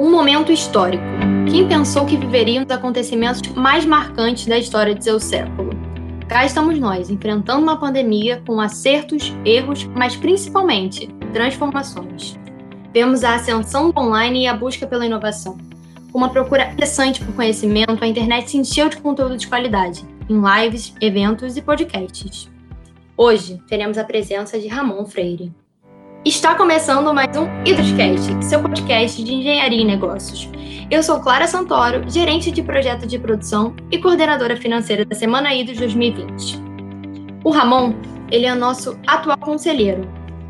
Um momento histórico. Quem pensou que viveríamos os acontecimentos mais marcantes da história de seu século? Cá estamos nós, enfrentando uma pandemia com acertos, erros, mas principalmente transformações. Vemos a ascensão do online e a busca pela inovação. Com uma procura incessante por conhecimento, a internet se encheu de conteúdo de qualidade, em lives, eventos e podcasts. Hoje teremos a presença de Ramon Freire. Está começando mais um Hidroscast, seu podcast de engenharia e negócios. Eu sou Clara Santoro, gerente de projeto de produção e coordenadora financeira da Semana Hidros 2020. O Ramon, ele é nosso atual conselheiro.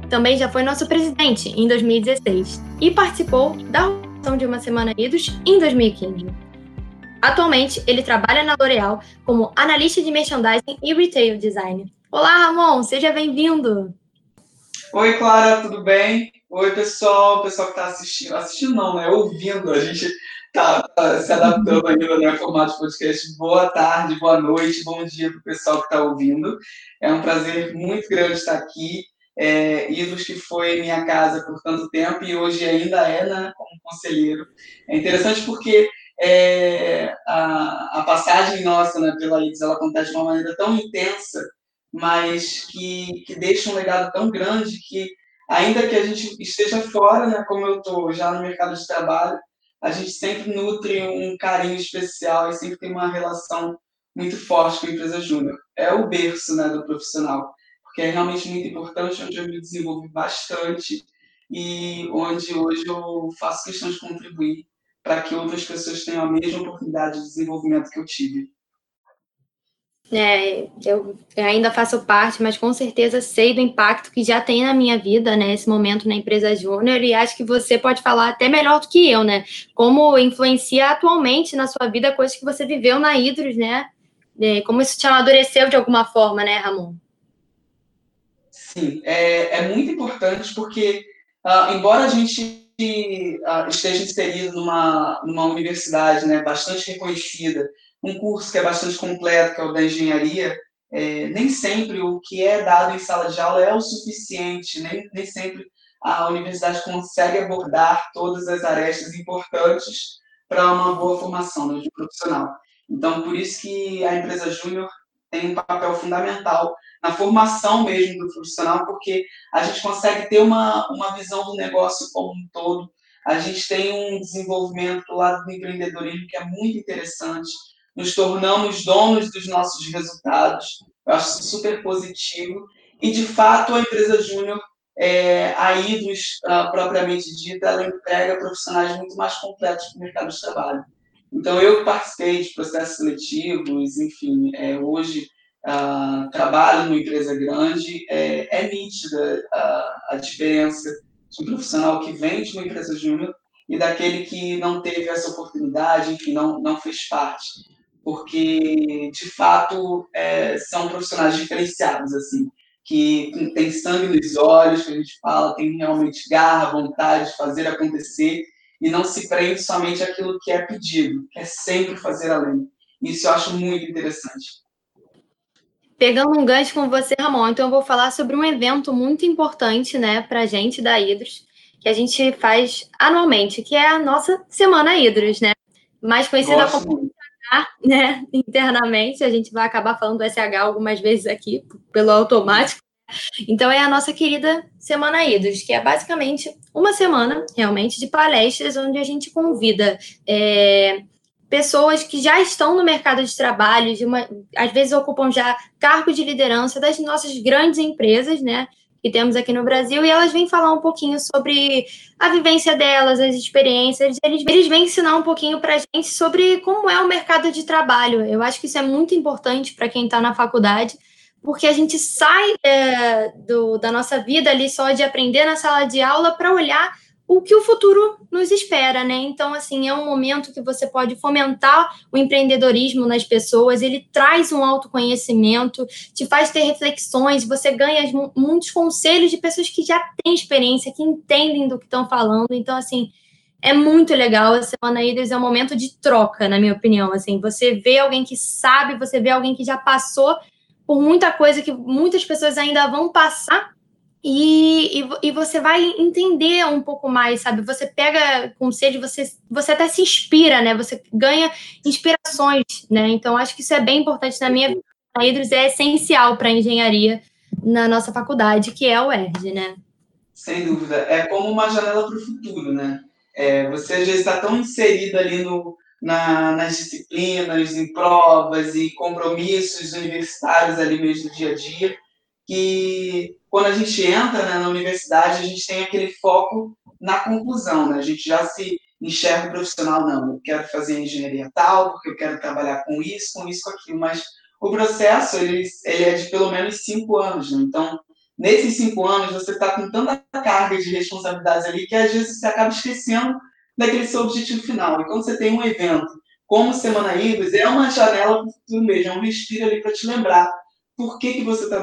Também já foi nosso presidente em 2016 e participou da organização de uma Semana Hidros em 2015. Atualmente, ele trabalha na L'Oréal como analista de merchandising e retail design. Olá, Ramon, seja bem-vindo! Oi, Clara, tudo bem? Oi, pessoal, pessoal que está assistindo. Assistindo não, né? Ouvindo. A gente está tá se adaptando ainda no formato de podcast. Boa tarde, boa noite, bom dia para o pessoal que está ouvindo. É um prazer muito grande estar aqui. É, Idos, que foi minha casa por tanto tempo e hoje ainda é né, como conselheiro. É interessante porque é, a, a, passagem nossa né, pela IDS ela acontece de uma maneira tão intensa mas que, que deixa um legado tão grande que, ainda que a gente esteja fora, né, como eu estou já no mercado de trabalho, a gente sempre nutre um carinho especial e sempre tem uma relação muito forte com a empresa júnior. É o berço né, do profissional, porque é realmente muito importante, onde eu me desenvolvi bastante e onde hoje eu faço questão de contribuir para que outras pessoas tenham a mesma oportunidade de desenvolvimento que eu tive. É, eu ainda faço parte, mas com certeza sei do impacto que já tem na minha vida, né, esse momento na empresa júnior, e acho que você pode falar até melhor do que eu, né? Como influencia atualmente na sua vida coisas que você viveu na Hidros, né? É, como isso te amadureceu de alguma forma, né, Ramon? Sim, é, é muito importante porque, uh, embora a gente uh, esteja inserido numa, numa universidade né, bastante reconhecida, um curso que é bastante completo, que é o da engenharia, é, nem sempre o que é dado em sala de aula é o suficiente, nem, nem sempre a universidade consegue abordar todas as arestas importantes para uma boa formação né, de profissional. Então, por isso que a empresa júnior tem um papel fundamental na formação mesmo do profissional, porque a gente consegue ter uma, uma visão do negócio como um todo, a gente tem um desenvolvimento do lado do empreendedorismo que é muito interessante, nos tornamos donos dos nossos resultados. Eu acho super positivo. E, de fato, a empresa júnior, é, a IDOS, uh, propriamente dita, ela emprega profissionais muito mais completos para o mercado de trabalho. Então, eu participei de processos seletivos, enfim, é, hoje uh, trabalho numa empresa grande, é, é nítida a, a diferença de um profissional que vem de uma empresa júnior e daquele que não teve essa oportunidade, enfim, não, não fez parte porque de fato é, são profissionais diferenciados assim que tem sangue nos olhos que a gente fala tem realmente garra vontade de fazer acontecer e não se prende somente àquilo que é pedido que é sempre fazer além isso eu acho muito interessante Pegando um gancho com você, Ramon, então eu vou falar sobre um evento muito importante, né, para a gente da Hidros, que a gente faz anualmente, que é a nossa Semana Hidros, né? Mais conhecida Gosto. como né, internamente, a gente vai acabar falando SH algumas vezes aqui, pelo automático. Então, é a nossa querida Semana Idos, que é basicamente uma semana, realmente, de palestras, onde a gente convida é, pessoas que já estão no mercado de trabalho, de uma, às vezes ocupam já cargo de liderança das nossas grandes empresas, né? Que temos aqui no Brasil, e elas vêm falar um pouquinho sobre a vivência delas, as experiências, eles, eles vêm ensinar um pouquinho para a gente sobre como é o mercado de trabalho. Eu acho que isso é muito importante para quem está na faculdade, porque a gente sai é, do, da nossa vida ali só de aprender na sala de aula para olhar o que o futuro nos espera, né? Então, assim, é um momento que você pode fomentar o empreendedorismo nas pessoas, ele traz um autoconhecimento, te faz ter reflexões, você ganha muitos conselhos de pessoas que já têm experiência, que entendem do que estão falando. Então, assim, é muito legal. A Semana Idas é um momento de troca, na minha opinião. Assim, você vê alguém que sabe, você vê alguém que já passou por muita coisa que muitas pessoas ainda vão passar e, e, e, você vai entender um pouco mais, sabe? Você pega com sede, você, você até se inspira, né? Você ganha inspirações, né? Então, acho que isso é bem importante na minha vida. A Hidros é essencial para a engenharia na nossa faculdade, que é o ERD, né? Sem dúvida. É como uma janela para o futuro, né? É, você vezes está tão inserido ali no, na, nas disciplinas, em provas e compromissos universitários ali mesmo dia a dia, que quando a gente entra né, na universidade, a gente tem aquele foco na conclusão, né? A gente já se enxerga profissional, não, eu quero fazer engenharia tal, porque eu quero trabalhar com isso, com isso, com aquilo, mas o processo, ele, ele é de pelo menos cinco anos, né? Então, nesses cinco anos, você está com tanta carga de responsabilidades ali que às vezes você acaba esquecendo daquele seu objetivo final. E quando você tem um evento como Semana Ibis, é uma janela para o futuro mesmo, é um respiro ali para te lembrar por que, que você está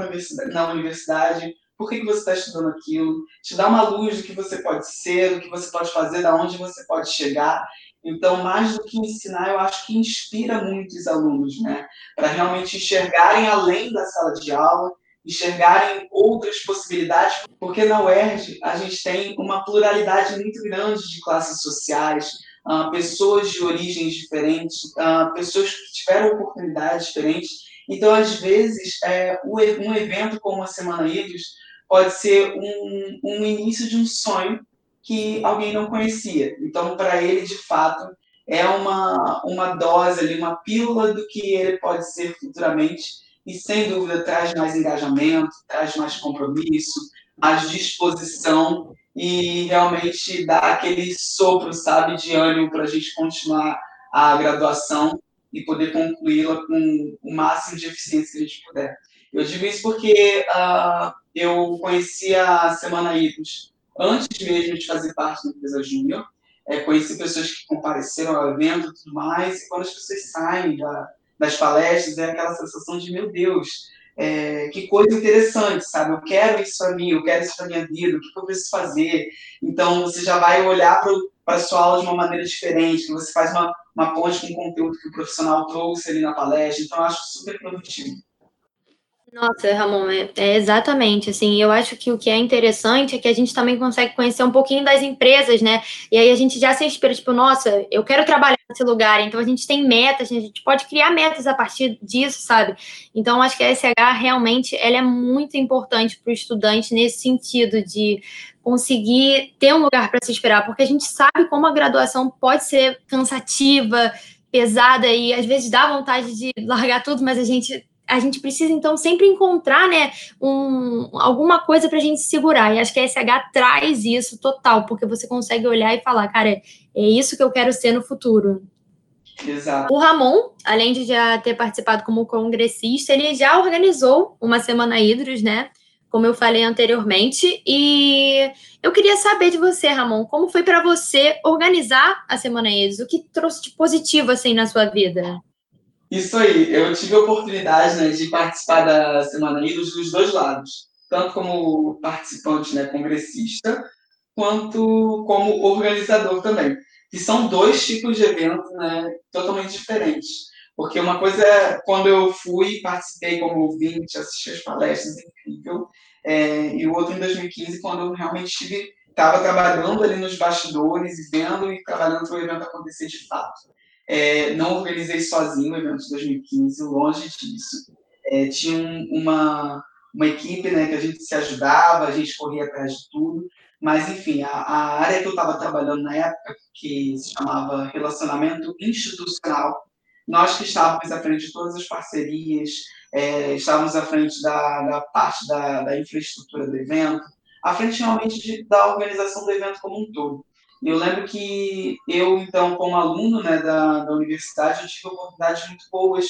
na universidade, por que, que você está estudando aquilo, te dá uma luz do que você pode ser, do que você pode fazer, da onde você pode chegar. Então, mais do que ensinar, eu acho que inspira muitos alunos, né? Para realmente enxergarem além da sala de aula, enxergarem outras possibilidades, porque na UERJ a gente tem uma pluralidade muito grande de classes sociais, uh, pessoas de origens diferentes, uh, pessoas que tiveram oportunidades diferentes, então, às vezes, é, um evento como a Semana Ilhos pode ser um, um início de um sonho que alguém não conhecia. Então, para ele, de fato, é uma, uma dose ali, uma pílula do que ele pode ser futuramente e, sem dúvida, traz mais engajamento, traz mais compromisso, mais disposição e realmente dá aquele sopro, sabe, de ânimo para a gente continuar a graduação e poder concluí-la com o máximo de eficiência que a gente puder. Eu digo isso porque uh, eu conheci a Semana IPOS antes mesmo de fazer parte da empresa Júnior. É, conheci pessoas que compareceram ao evento e tudo mais, e quando as pessoas saem da, das palestras, é aquela sensação de, meu Deus, é, que coisa interessante, sabe? Eu quero isso para mim, eu quero isso para minha vida, o que, eu preciso fazer? Então, você já vai olhar para a sua aula de uma maneira diferente, você faz uma, uma ponte com o conteúdo que o profissional trouxe ali na palestra, então acho super produtivo. Nossa, Ramon, é, é, exatamente assim. Eu acho que o que é interessante é que a gente também consegue conhecer um pouquinho das empresas, né? E aí a gente já se inspira, tipo, nossa, eu quero trabalhar nesse lugar. Então a gente tem metas, a gente pode criar metas a partir disso, sabe? Então acho que a SH realmente ela é muito importante para o estudante nesse sentido de conseguir ter um lugar para se esperar, porque a gente sabe como a graduação pode ser cansativa, pesada e às vezes dá vontade de largar tudo, mas a gente a gente precisa, então, sempre encontrar, né, um, alguma coisa para a gente segurar. E acho que a SH traz isso total, porque você consegue olhar e falar, cara, é, é isso que eu quero ser no futuro. Exato. O Ramon, além de já ter participado como congressista, ele já organizou uma Semana Hidros, né? Como eu falei anteriormente. E eu queria saber de você, Ramon, como foi para você organizar a Semana Hidros? O que trouxe de positivo, assim, na sua vida? Isso aí, eu tive a oportunidade né, de participar da Semana Unidos dos dois lados, tanto como participante, né, congressista, quanto como organizador também, que são dois tipos de eventos né, totalmente diferentes. Porque uma coisa é quando eu fui, participei como ouvinte, assisti as palestras, incrível, é, e o outro em 2015, quando eu realmente estava trabalhando ali nos bastidores e vendo e trabalhando para o evento acontecer de fato. É, não organizei sozinho o evento de 2015, longe disso. É, tinha um, uma, uma equipe né, que a gente se ajudava, a gente corria atrás de tudo. Mas, enfim, a, a área que eu estava trabalhando na época, que se chamava Relacionamento Institucional, nós que estávamos à frente de todas as parcerias, é, estávamos à frente da, da parte da, da, infraestrutura do evento, à frente realmente de, da organização do evento como um todo. Eu lembro que eu, então, como aluno né, da, da universidade, eu tive oportunidades muito boas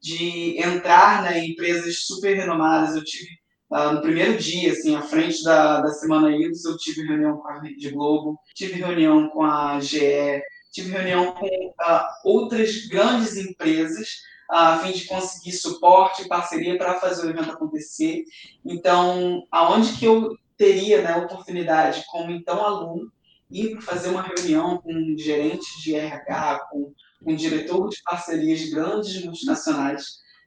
de entrar né, em empresas super renomadas. Eu tive, uh, no primeiro dia, assim, à frente da, da Semana IDOS, eu tive reunião com a Rede Globo, tive reunião com a GE, tive reunião com uh, outras grandes empresas, uh, a fim de conseguir suporte e parceria para fazer o evento acontecer. Então, aonde que eu teria né, oportunidade, como então aluno, ir fazer uma reunião com um gerente de RH, com um diretor de parcerias de grandes multinacionais,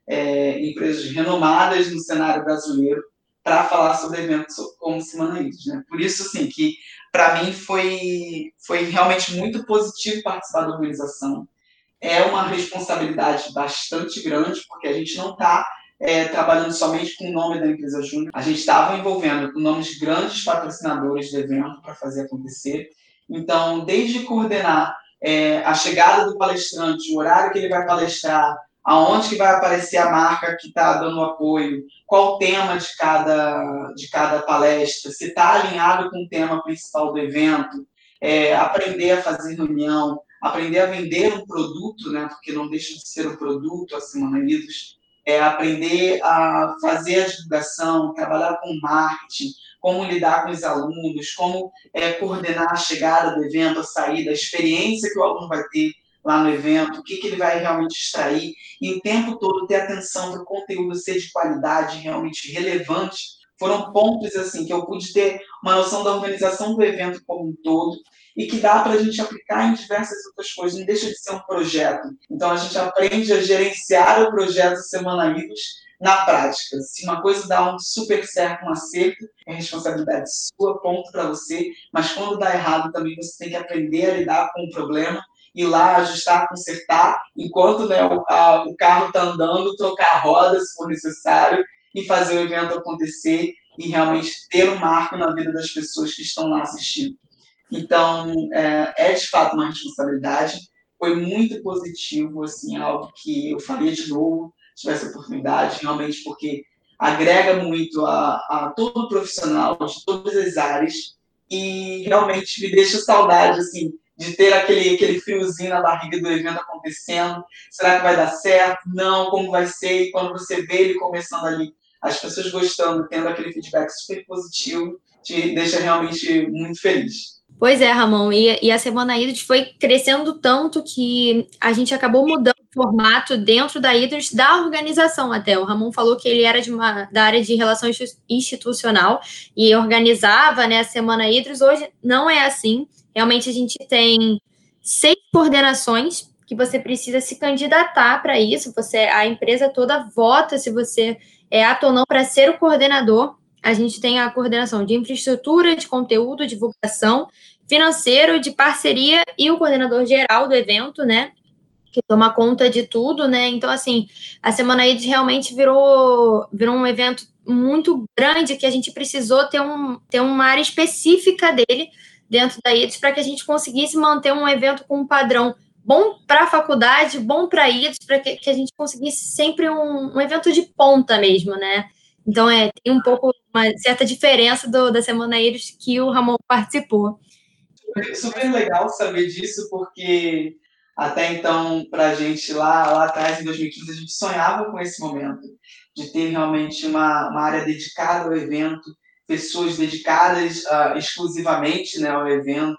é, empresas renomadas no cenário brasileiro, para falar sobre eventos como Semana Idos, né? Por isso, assim, que para mim foi, foi realmente muito positivo participar da organização. É uma responsabilidade bastante grande, porque a gente não está é, trabalhando somente com o nome da empresa Júnior, a gente estava envolvendo nomes de grandes patrocinadores do evento para fazer acontecer. Então, desde coordenar é, a chegada do palestrante, o horário que ele vai palestrar, aonde que vai aparecer a marca que está dando apoio, qual o tema de cada, de cada palestra, se está alinhado com o tema principal do evento, é, aprender a fazer reunião, aprender a vender um produto, né, porque não deixa de ser um produto, assim, Unidos, é aprender a fazer a divulgação, trabalhar com marketing, como lidar com os alunos, como é, coordenar a chegada do evento, a saída, a experiência que o aluno vai ter lá no evento, o que, que ele vai realmente extrair, e o tempo todo ter atenção para o conteúdo ser de qualidade, realmente relevante, foram pontos assim que eu pude ter uma noção da organização do evento como um todo e que dá para a gente aplicar em diversas outras coisas, não deixa de ser um projeto. Então a gente aprende a gerenciar o projeto Semana Idos na prática. Se uma coisa dá um super certo, um acerto, é responsabilidade sua, ponto para você, mas quando dá errado também você tem que aprender a lidar com o problema ir lá, ajustar, consertar, enquanto né, o, a, o carro está andando, trocar rodas se for necessário e fazer o evento acontecer e realmente ter um marco na vida das pessoas que estão lá assistindo. Então, é, é de fato uma responsabilidade, foi muito positivo, assim, algo que eu faria de novo, se tivesse oportunidade, realmente porque agrega muito a, a todo profissional de todas as áreas e realmente me deixa saudade, assim, de ter aquele, aquele friozinho na barriga do evento acontecendo. Será que vai dar certo? Não, como vai ser? E quando você vê ele começando ali, as pessoas gostando, tendo aquele feedback super positivo, te deixa realmente muito feliz. Pois é, Ramon, e, e a Semana Hidros foi crescendo tanto que a gente acabou mudando o formato dentro da Hidros da organização até. O Ramon falou que ele era de uma, da área de relações institucional e organizava né, a Semana Hidros. Hoje não é assim. Realmente a gente tem seis coordenações que você precisa se candidatar para isso. Você, a empresa toda vota se você é apto ou não para ser o coordenador. A gente tem a coordenação de infraestrutura, de conteúdo, divulgação, financeiro, de parceria e o coordenador geral do evento, né? Que toma conta de tudo, né? Então, assim, a Semana AIDS realmente virou, virou um evento muito grande que a gente precisou ter, um, ter uma área específica dele dentro da IEDS para que a gente conseguisse manter um evento com um padrão bom para a faculdade, bom para IEDS, para que, que, a gente conseguisse sempre um, um, evento de ponta mesmo, né? Então, é, tem um pouco, uma certa diferença do, da Semana IEDS que o Ramon participou. Super legal saber disso, porque até então, para a gente lá, lá atrás, em 2015, a gente sonhava com esse momento, de ter realmente uma, uma área dedicada ao evento, pessoas dedicadas uh, exclusivamente né, ao evento,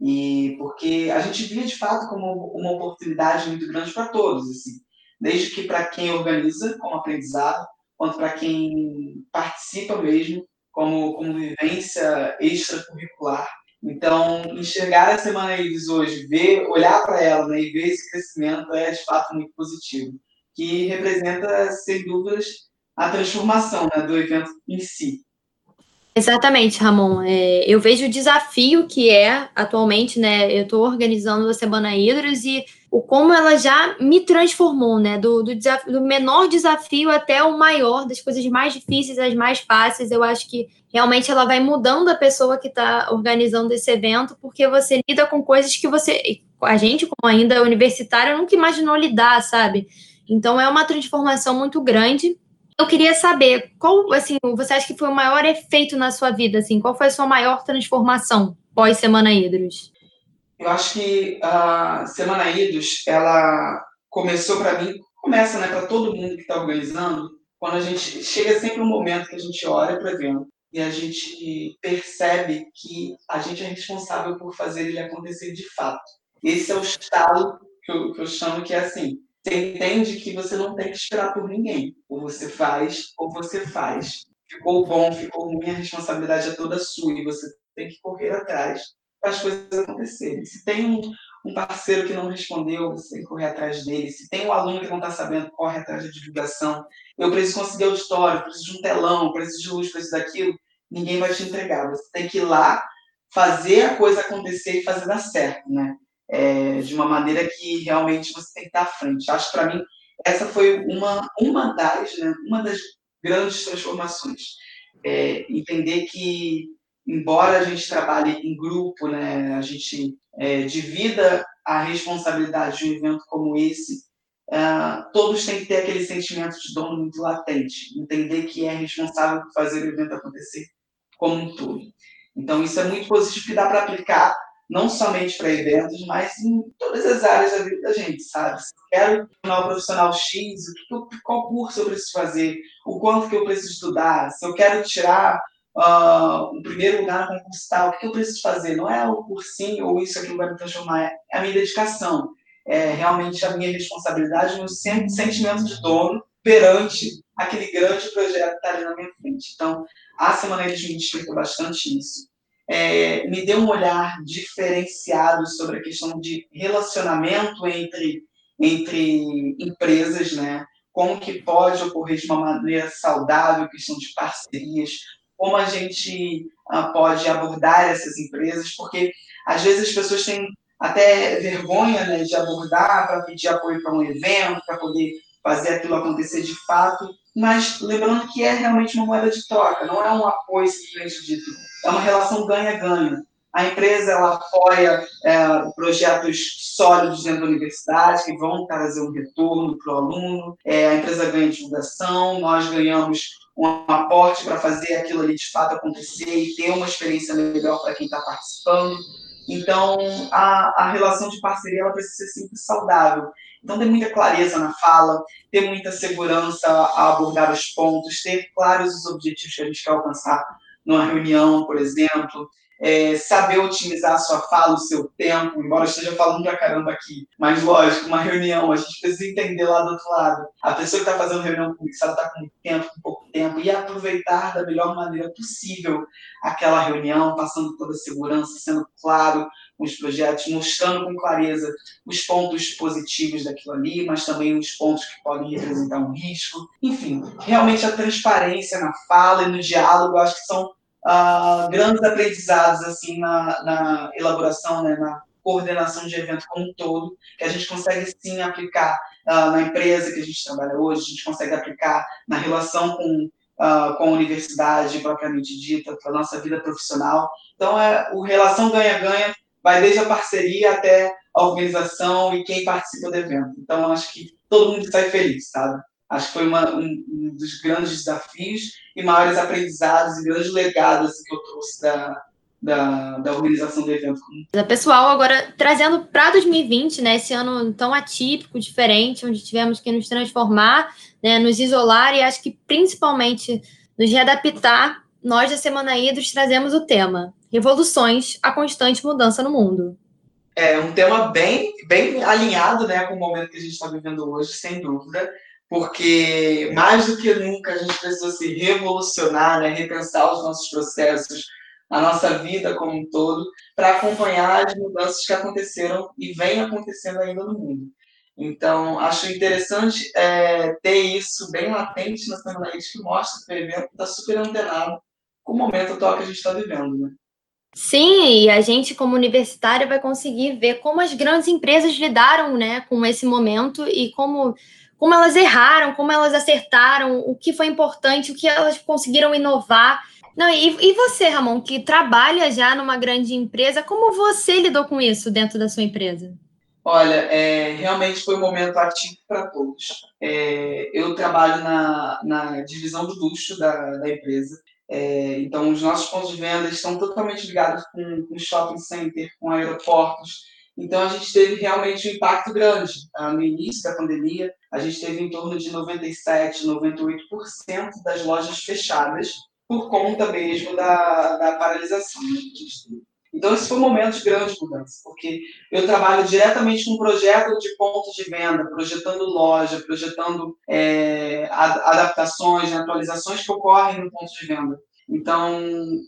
e porque a gente via de fato como uma oportunidade muito grande para todos, assim, desde que para quem organiza como aprendizado, quanto para quem participa mesmo como, como vivência extracurricular. Então, enxergar a Semana Iris hoje, ver, olhar para ela né, e ver esse crescimento é de fato muito positivo, que representa, sem dúvidas, a transformação né, do evento em si. Exatamente, Ramon. É, eu vejo o desafio que é atualmente, né? Eu estou organizando a Semana Hidros e o como ela já me transformou, né? Do, do, desafio, do menor desafio até o maior, das coisas mais difíceis às mais fáceis. Eu acho que realmente ela vai mudando a pessoa que está organizando esse evento, porque você lida com coisas que você, a gente, como ainda universitária, nunca imaginou lidar, sabe? Então é uma transformação muito grande eu queria saber qual, assim, você acha que foi o maior efeito na sua vida, assim, qual foi a sua maior transformação pós Semana Hidros? Eu acho que a Semana Hidros, ela começou para mim, começa, né, para todo mundo que está organizando, quando a gente chega sempre um momento que a gente olha para o evento e a gente percebe que a gente é responsável por fazer ele acontecer de fato. Esse é o estalo que eu, que eu chamo que é assim, você entende que você não tem que esperar por ninguém. Ou você faz, ou você faz. Ficou bom, ficou ruim, a responsabilidade é toda sua e você tem que correr atrás para as coisas acontecerem. Se tem um, um parceiro que não respondeu, você tem que correr atrás dele. Se tem um aluno que não está sabendo, corre atrás da divulgação. Eu preciso conseguir auditório, preciso de um telão, preciso de luz, preciso daquilo. Ninguém vai te entregar. Você tem que ir lá, fazer a coisa acontecer e fazer dar certo, né? É, de uma maneira que realmente você tem que estar à frente. Acho que para mim essa foi uma uma das, né, uma das grandes transformações. É, entender que embora a gente trabalhe em grupo, né, a gente é, divida a responsabilidade de um evento como esse, uh, todos têm que ter aquele sentimento de dono muito latente, entender que é responsável por fazer o evento acontecer como um todo. Então, isso é muito positivo que dá para aplicar não somente para eventos, mas em todas as áreas da vida da gente, sabe? Se eu quero tornar um profissional X, qual curso eu preciso fazer, o quanto que eu preciso estudar, se eu quero tirar uh, o primeiro lugar no concurso tal, o que eu preciso fazer? Não é o cursinho ou isso aqui vai me transformar, é a minha dedicação, é realmente a minha responsabilidade, o meu sentimento de dono perante aquele grande projeto que está ali na minha frente. Então, a Semana de me explicou bastante isso. É, me deu um olhar diferenciado sobre a questão de relacionamento entre, entre empresas, né? como que pode ocorrer de uma maneira saudável, questão de parcerias, como a gente uh, pode abordar essas empresas, porque às vezes as pessoas têm até vergonha né, de abordar para pedir apoio para um evento, para poder fazer aquilo acontecer de fato, mas lembrando que é realmente uma moeda de troca, não é um apoio simplesmente dito, é uma relação ganha-ganha. A empresa ela apoia é, projetos sólidos dentro da universidade que vão trazer um retorno para o aluno. É, a empresa ganha divulgação, nós ganhamos um aporte para fazer aquilo ali de fato acontecer e ter uma experiência melhor para quem está participando. Então, a, a relação de parceria ela precisa ser sempre saudável. Então, ter muita clareza na fala, ter muita segurança a abordar os pontos, ter claros os objetivos que a gente quer alcançar numa reunião, por exemplo, é, saber otimizar a sua fala, o seu tempo, embora eu esteja falando pra caramba aqui. Mas, lógico, uma reunião, a gente precisa entender lá do outro lado. A pessoa que está fazendo reunião comigo, se ela está com muito tempo, com pouco tempo, e aproveitar da melhor maneira possível aquela reunião, passando toda a segurança, sendo claro com os projetos, mostrando com clareza os pontos positivos daquilo ali, mas também os pontos que podem representar um risco. Enfim, realmente a transparência na fala e no diálogo, acho que são grandes aprendizados assim na, na elaboração, né, na coordenação de evento como um todo, que a gente consegue sim aplicar uh, na empresa que a gente trabalha hoje, a gente consegue aplicar na relação com, uh, com a universidade propriamente dita, para a nossa vida profissional. Então, é, o relação ganha-ganha vai desde a parceria até a organização e quem participa do evento. Então, acho que todo mundo sai feliz, sabe? Acho que foi uma, um, um, dos grandes desafios e maiores aprendizados e grandes legados assim, que eu trouxe da, da, da, organização do evento. Pessoal, agora trazendo para 2020, né, esse ano tão atípico, diferente, onde tivemos que nos transformar, né, nos isolar e acho que principalmente nos readaptar, nós da Semana Idos trazemos o tema Revoluções, a constante mudança no mundo. É um tema bem, bem alinhado né, com o momento que a gente está vivendo hoje, sem dúvida porque mais do que nunca a gente precisa se revolucionar, né, repensar os nossos processos, a nossa vida como um todo, para acompanhar as mudanças que aconteceram e vêm acontecendo ainda no mundo. Então, acho interessante é, ter isso bem latente na Semana que mostra que o evento está super antenado com o momento atual que a gente está vivendo. Né? Sim, e a gente, como universitária, vai conseguir ver como as grandes empresas lidaram né, com esse momento e como como elas erraram, como elas acertaram, o que foi importante, o que elas conseguiram inovar. Não, e, e você, Ramon, que trabalha já numa grande empresa, como você lidou com isso dentro da sua empresa? Olha, é, realmente foi um momento ativo para todos. É, eu trabalho na, na divisão de luxo da, da empresa, é, então os nossos pontos de venda estão totalmente ligados com, com shopping center, com aeroportos, então, a gente teve realmente um impacto grande. Ah, no início da pandemia, a gente teve em torno de 97%, 98% das lojas fechadas por conta mesmo da, da paralisação né, que a gente teve. Então, esse foi um momento de grande mudança, porque eu trabalho diretamente com projeto de pontos de venda, projetando loja, projetando é, adaptações, atualizações que ocorrem no ponto de venda. Então,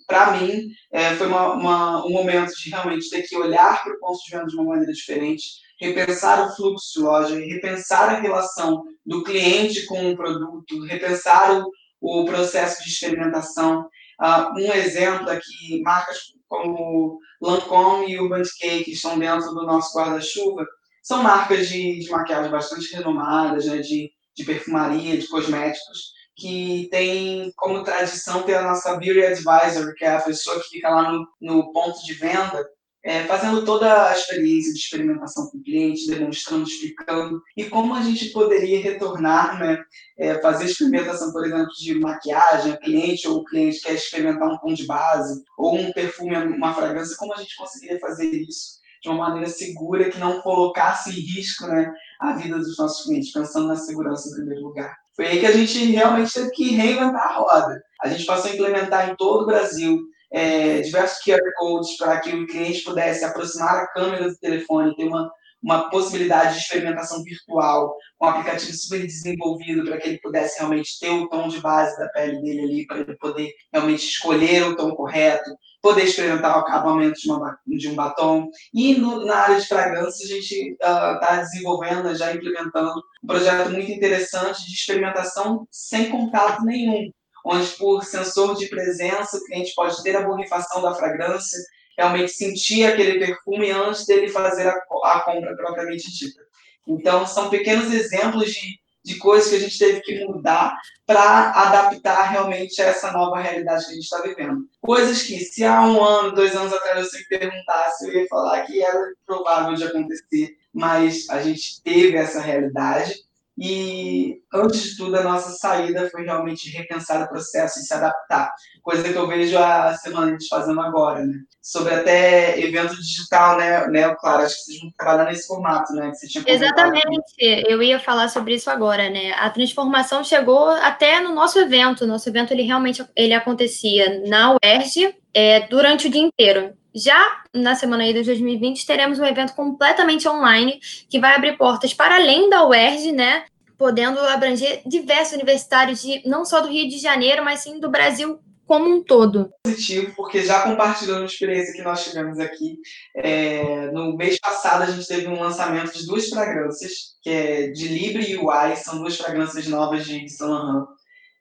para mim, é, foi uma, uma, um momento de realmente ter que olhar para o ponto de venda de uma maneira diferente, repensar o fluxo de loja, repensar a relação do cliente com o produto, repensar o, o processo de experimentação. Uh, um exemplo aqui, marcas como Lancôme e Urban Decay, que estão dentro do nosso guarda-chuva, são marcas de, de maquiagem bastante renomadas, né, de, de perfumaria, de cosméticos, que tem como tradição ter a nossa Beauty Advisor, que é a pessoa que fica lá no, no ponto de venda, é, fazendo toda a experiência de experimentação com o cliente, demonstrando, explicando, e como a gente poderia retornar, né, é, fazer experimentação, por exemplo, de maquiagem, cliente ou o cliente quer experimentar um tom de base, ou um perfume, uma fragrância, como a gente conseguiria fazer isso de uma maneira segura, que não colocasse em risco né, a vida dos nossos clientes, pensando na segurança em primeiro lugar. Foi aí que a gente realmente teve que reinventar a roda. A gente passou a implementar em todo o Brasil é, diversos QR codes para que o cliente pudesse aproximar a câmera do telefone, ter uma, uma possibilidade de experimentação virtual, um aplicativo super desenvolvido para que ele pudesse realmente ter o tom de base da pele dele ali, para ele poder realmente escolher o tom correto, poder experimentar o acabamento de, uma, de um batom. E no, na área de fragrância, a gente está uh, desenvolvendo, já implementando um projeto muito interessante de experimentação sem contato nenhum, onde por sensor de presença o cliente pode ter a borrifação da fragrância, realmente sentir aquele perfume antes dele fazer a, a compra propriamente dita. Então, são pequenos exemplos de de coisas que a gente teve que mudar para adaptar realmente a essa nova realidade que a gente está vivendo. Coisas que, se há um ano, dois anos atrás você me perguntasse, eu ia falar que era provável de acontecer, mas a gente teve essa realidade e, antes de tudo, a nossa saída foi realmente repensar o processo e se adaptar. Coisa que eu vejo a semana gente fazendo agora, né? Sobre até evento digital, né, né Clara? Acho que vocês vão trabalhar nesse formato, né? Exatamente. Eu ia falar sobre isso agora, né? A transformação chegou até no nosso evento. Nosso evento, ele realmente ele acontecia na UERJ é, durante o dia inteiro. Já na semana aí de 2020, teremos um evento completamente online que vai abrir portas para além da UERJ, né? Podendo abranger diversos universitários, de, não só do Rio de Janeiro, mas sim do Brasil como um todo. Positivo, porque já compartilhando a experiência que nós tivemos aqui, é, no mês passado a gente teve um lançamento de duas fragrâncias, que é de Libre e UI, são duas fragrâncias novas de Saint Laurent.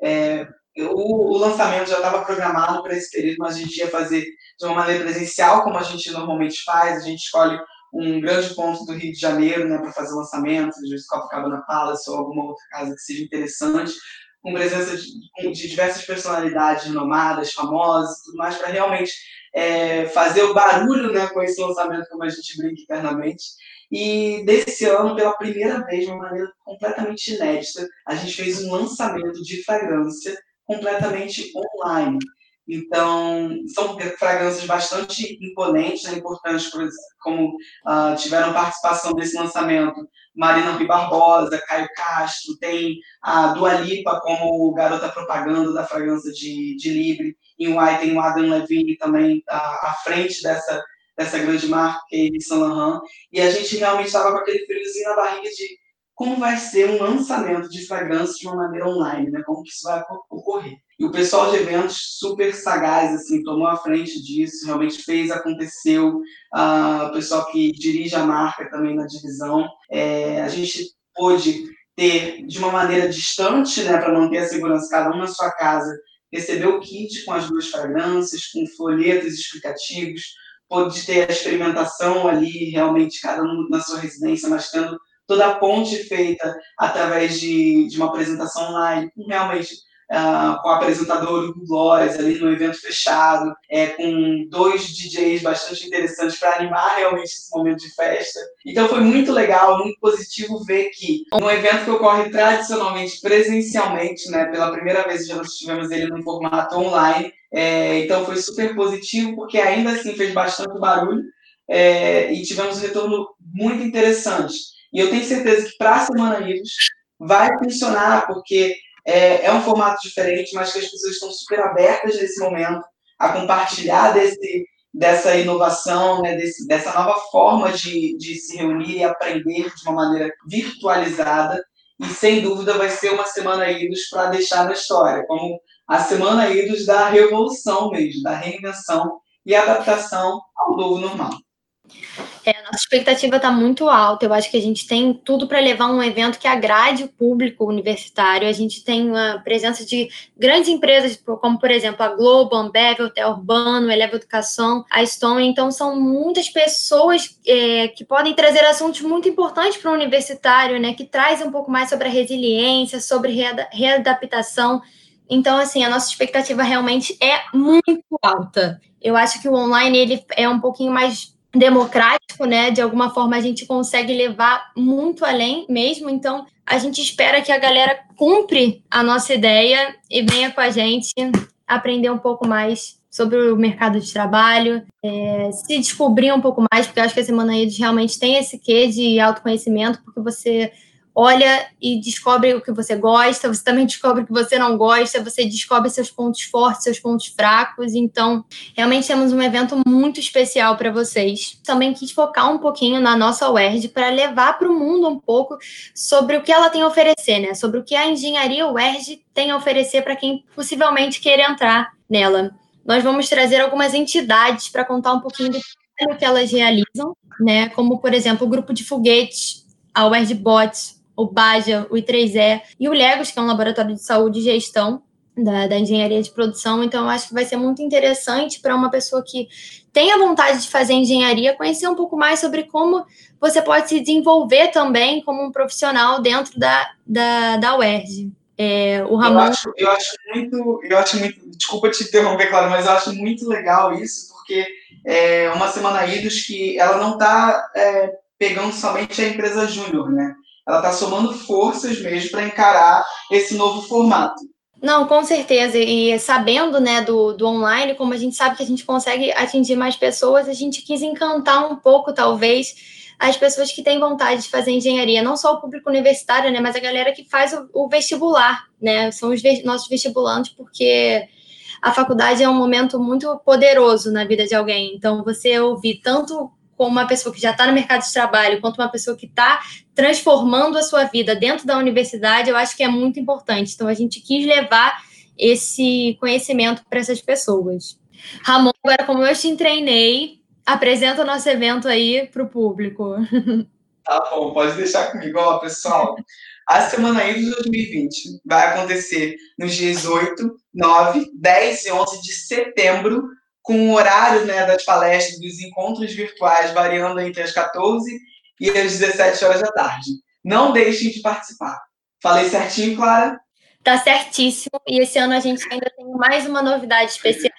É, o, o, lançamento já estava programado para esse período, mas a gente ia fazer de uma maneira presencial, como a gente normalmente faz. A gente escolhe um grande ponto do Rio de Janeiro né, para fazer o lançamento, de Copacabana Palace ou alguma outra casa que seja interessante, com presença de, de diversas personalidades renomadas, famosas tudo mais, para realmente é, fazer o barulho né, com esse lançamento, como a gente brinca internamente. E desse ano, pela primeira vez, de uma maneira completamente inédita, a gente fez um lançamento de fragrância completamente online. Então, são fragrâncias bastante imponentes, né, importantes, como uh, tiveram participação desse lançamento Marina Rui Barbosa, Caio Castro, tem a Dua Lipa como garota propaganda da fragrância de, de Libre, em Uai tem o Adam Levine também à, à frente dessa, dessa grande marca, que é Saint Laurent, e a gente realmente estava com aquele friozinho na barriga de como vai ser um lançamento de fragrância de uma maneira online, né? Como que isso vai ocorrer. E o pessoal de eventos super sagaz, assim, tomou a frente disso, realmente fez, aconteceu. Uh, o pessoal que dirige a marca também na divisão. É, a gente pôde ter, de uma maneira distante, né, para manter a segurança, cada um na sua casa, receber o kit com as duas fragrâncias, com folhetos explicativos, pôde ter a experimentação ali, realmente, cada um na sua residência, mas tendo toda a ponte feita através de, de uma apresentação online, realmente uh, com o apresentador Hugo Glórias ali no evento fechado, é, com dois DJs bastante interessantes para animar realmente esse momento de festa. Então foi muito legal, muito positivo ver que um evento que ocorre tradicionalmente presencialmente, né, pela primeira vez já nós tivemos ele no formato online, é, então foi super positivo porque ainda assim fez bastante barulho é, e tivemos um retorno muito interessante. E eu tenho certeza que para a Semana Livros vai funcionar, porque é, é, um formato diferente, mas que as pessoas estão super abertas nesse momento a compartilhar desse, dessa inovação, né, desse, dessa nova forma de, de se reunir e aprender de uma maneira virtualizada. e sem dúvida vai ser uma semana IDOS para deixar na história, como a semana IDOS da revolução mesmo, da reinvenção e adaptação ao novo normal. É, a nossa expectativa está muito alta. Eu acho que a gente tem tudo para levar um evento que agrade o público universitário. A gente tem a presença de grandes empresas, como, por exemplo, a Globo, a Ambev, o Urbano, Eleva Educação, a Stone. Então, são muitas pessoas é, que podem trazer assuntos muito importantes para o universitário, né? Que trazem um pouco mais sobre a resiliência, sobre readaptação. Então, assim, a nossa expectativa realmente é muito alta. Eu acho que o online ele é um pouquinho mais democrático, né? De alguma forma a gente consegue levar muito além mesmo. Então, a gente espera que a galera cumpre a nossa ideia e venha com a gente aprender um pouco mais sobre o mercado de trabalho, é, se descobrir um pouco mais, porque eu acho que a Semana Edes realmente tem esse quê de autoconhecimento, porque você olha e descobre o que você gosta, você também descobre o que você não gosta, você descobre seus pontos fortes, seus pontos fracos. Então, realmente temos um evento muito especial para vocês. Também quis focar um pouquinho na nossa UERJ para levar para o mundo um pouco sobre o que ela tem a oferecer, né? Sobre o que a engenharia UERJ tem a oferecer para quem possivelmente queira entrar nela. Nós vamos trazer algumas entidades para contar um pouquinho do que elas realizam, né? Como, por exemplo, o grupo de foguetes, a UERJ Bots, o Baja, o I3E e o Legos, que é um laboratório de saúde e gestão da, da engenharia de produção. Então, eu acho que vai ser muito interessante para uma pessoa que tenha vontade de fazer engenharia conhecer um pouco mais sobre como você pode se desenvolver também como um profissional dentro da, da, da UERJ. É, o Ramon... eu, acho, eu acho muito, eu acho muito, desculpa te interromper, claro, mas eu acho muito legal isso, porque é uma semana IDOS que ela não está é, pegando somente a empresa júnior, né? Ela está somando forças mesmo para encarar esse novo formato. Não, com certeza. E sabendo né, do, do online, como a gente sabe que a gente consegue atingir mais pessoas, a gente quis encantar um pouco, talvez, as pessoas que têm vontade de fazer engenharia, não só o público universitário, né, mas a galera que faz o, o vestibular, né? São os ve nossos vestibulantes, porque a faculdade é um momento muito poderoso na vida de alguém. Então, você ouvir tanto como uma pessoa que já está no mercado de trabalho, quanto uma pessoa que está transformando a sua vida dentro da universidade, eu acho que é muito importante. Então, a gente quis levar esse conhecimento para essas pessoas. Ramon, agora, como eu te treinei, apresenta o nosso evento aí para o público. Tá bom, pode deixar comigo. Pessoal, a Semana de 2020 vai acontecer nos dias 8, 9, 10 e 11 de setembro com o horário né, das palestras, dos encontros virtuais, variando entre as 14 e as 17 horas da tarde. Não deixem de participar. Falei certinho, Clara? Tá certíssimo. E esse ano a gente ainda tem mais uma novidade especial.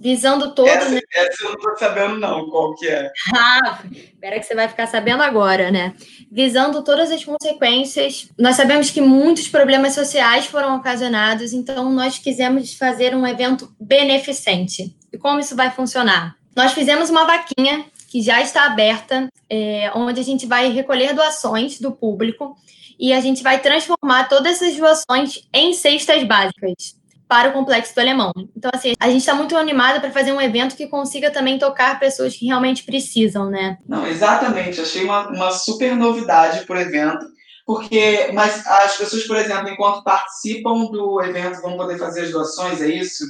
Visando todos. Essa, né? essa eu não estou sabendo, não, qual que é. Ah, espera que você vai ficar sabendo agora, né? Visando todas as consequências. Nós sabemos que muitos problemas sociais foram ocasionados, então nós quisemos fazer um evento beneficente. E como isso vai funcionar? Nós fizemos uma vaquinha que já está aberta, é, onde a gente vai recolher doações do público e a gente vai transformar todas essas doações em cestas básicas para o Complexo do Alemão. Então, assim, a gente está muito animada para fazer um evento que consiga também tocar pessoas que realmente precisam, né? Não, exatamente. Achei uma, uma super novidade para o evento. Porque, mas as pessoas, por exemplo, enquanto participam do evento, vão poder fazer as doações, é isso?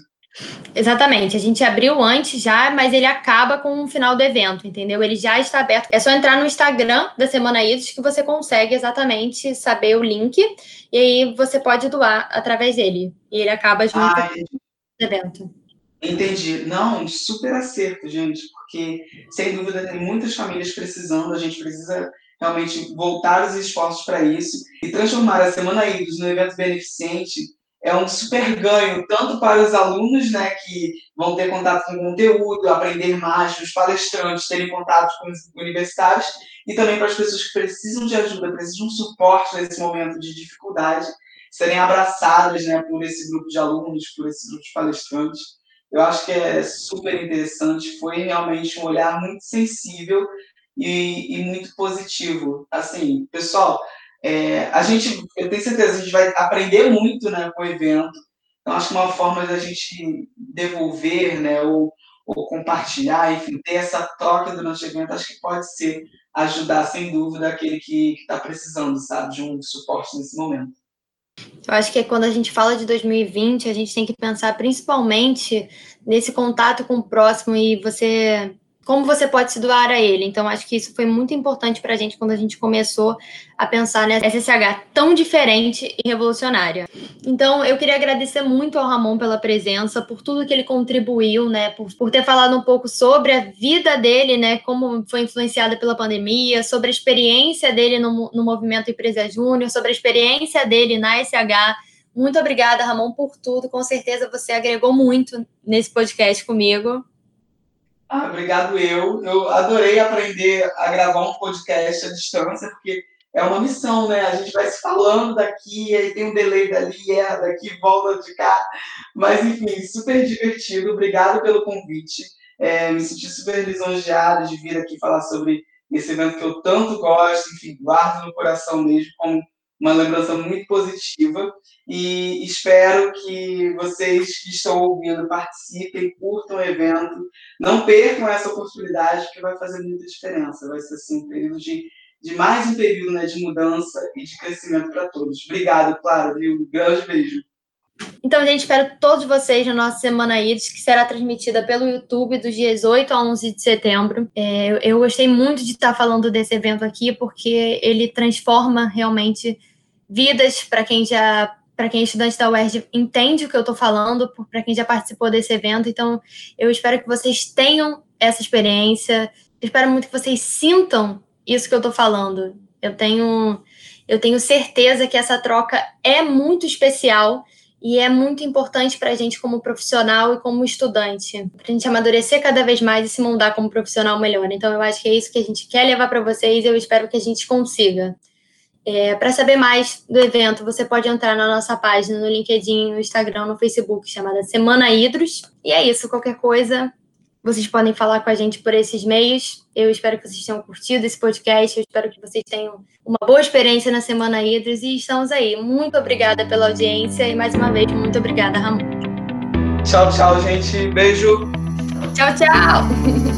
Exatamente, a gente abriu antes já, mas ele acaba com o final do evento, entendeu? Ele já está aberto. É só entrar no Instagram da Semana Idos que você consegue exatamente saber o link e aí você pode doar através dele. E ele acaba junto ah, com o evento. Entendi. Não, super acerto, gente, porque sem dúvida tem muitas famílias precisando, a gente precisa realmente voltar os esforços para isso e transformar a Semana Idos no evento beneficente é um super ganho, tanto para os alunos, né, que vão ter contato com o conteúdo, aprender mais, os palestrantes terem contato com os universitários, e também para as pessoas que precisam de ajuda, precisam de suporte nesse momento de dificuldade, serem abraçadas, né, por esse grupo de alunos, por esse grupo de palestrantes. Eu acho que é super interessante, foi realmente um olhar muito sensível e, e muito positivo. Assim, pessoal, é, a gente, eu tenho certeza, a gente vai aprender muito né, com o evento. Então, acho que uma forma da gente devolver, né, ou, ou compartilhar, enfim, ter essa troca durante o evento, acho que pode ser ajudar, sem dúvida, aquele que está precisando, sabe, de um suporte nesse momento. Eu acho que é quando a gente fala de 2020, a gente tem que pensar principalmente nesse contato com o próximo e você como você pode se doar a ele. Então, acho que isso foi muito importante para a gente quando a gente começou a pensar nessa SSH tão diferente e revolucionária. Então, eu queria agradecer muito ao Ramon pela presença, por tudo que ele contribuiu, né, por, por ter falado um pouco sobre a vida dele, né, como foi influenciada pela pandemia, sobre a experiência dele no, no movimento Empresa Júnior, sobre a experiência dele na SH. Muito obrigada, Ramon, por tudo. Com certeza você agregou muito nesse podcast comigo. Obrigado eu. Eu adorei aprender a gravar um podcast à distância, porque é uma missão, né? A gente vai se falando daqui, aí tem um delay dali, é daqui, volta de cá. Mas, enfim, super divertido. Obrigado pelo convite. É, me senti super lisonjeado de vir aqui falar sobre esse evento que eu tanto gosto, enfim, guardo no coração mesmo como uma lembrança muito positiva e espero que vocês que estão ouvindo participem, curtam o evento, não percam essa oportunidade que vai fazer muita diferença. Vai ser assim, um período de, de mais um período né, de mudança e de crescimento para todos. Obrigado, Clara, viu? Um grande beijo. Então, gente, espero todos vocês na nossa Semana IDES, que será transmitida pelo YouTube dos dias 8 a 11 de setembro. É, eu, eu gostei muito de estar falando desse evento aqui, porque ele transforma realmente vidas para quem já para quem é estudante da UERJ entende o que eu estou falando, para quem já participou desse evento. Então, eu espero que vocês tenham essa experiência. Eu espero muito que vocês sintam isso que eu estou falando. Eu tenho, eu tenho certeza que essa troca é muito especial e é muito importante para a gente como profissional e como estudante, para a gente amadurecer cada vez mais e se moldar como profissional melhor. Então, eu acho que é isso que a gente quer levar para vocês e eu espero que a gente consiga. É, para saber mais do evento, você pode entrar na nossa página no LinkedIn, no Instagram, no Facebook, chamada Semana Hidros. E é isso, qualquer coisa, vocês podem falar com a gente por esses meios. Eu espero que vocês tenham curtido esse podcast, eu espero que vocês tenham uma boa experiência na Semana Hidros e estamos aí. Muito obrigada pela audiência e mais uma vez, muito obrigada, Ramon. Tchau, tchau, gente. Beijo. Tchau, tchau.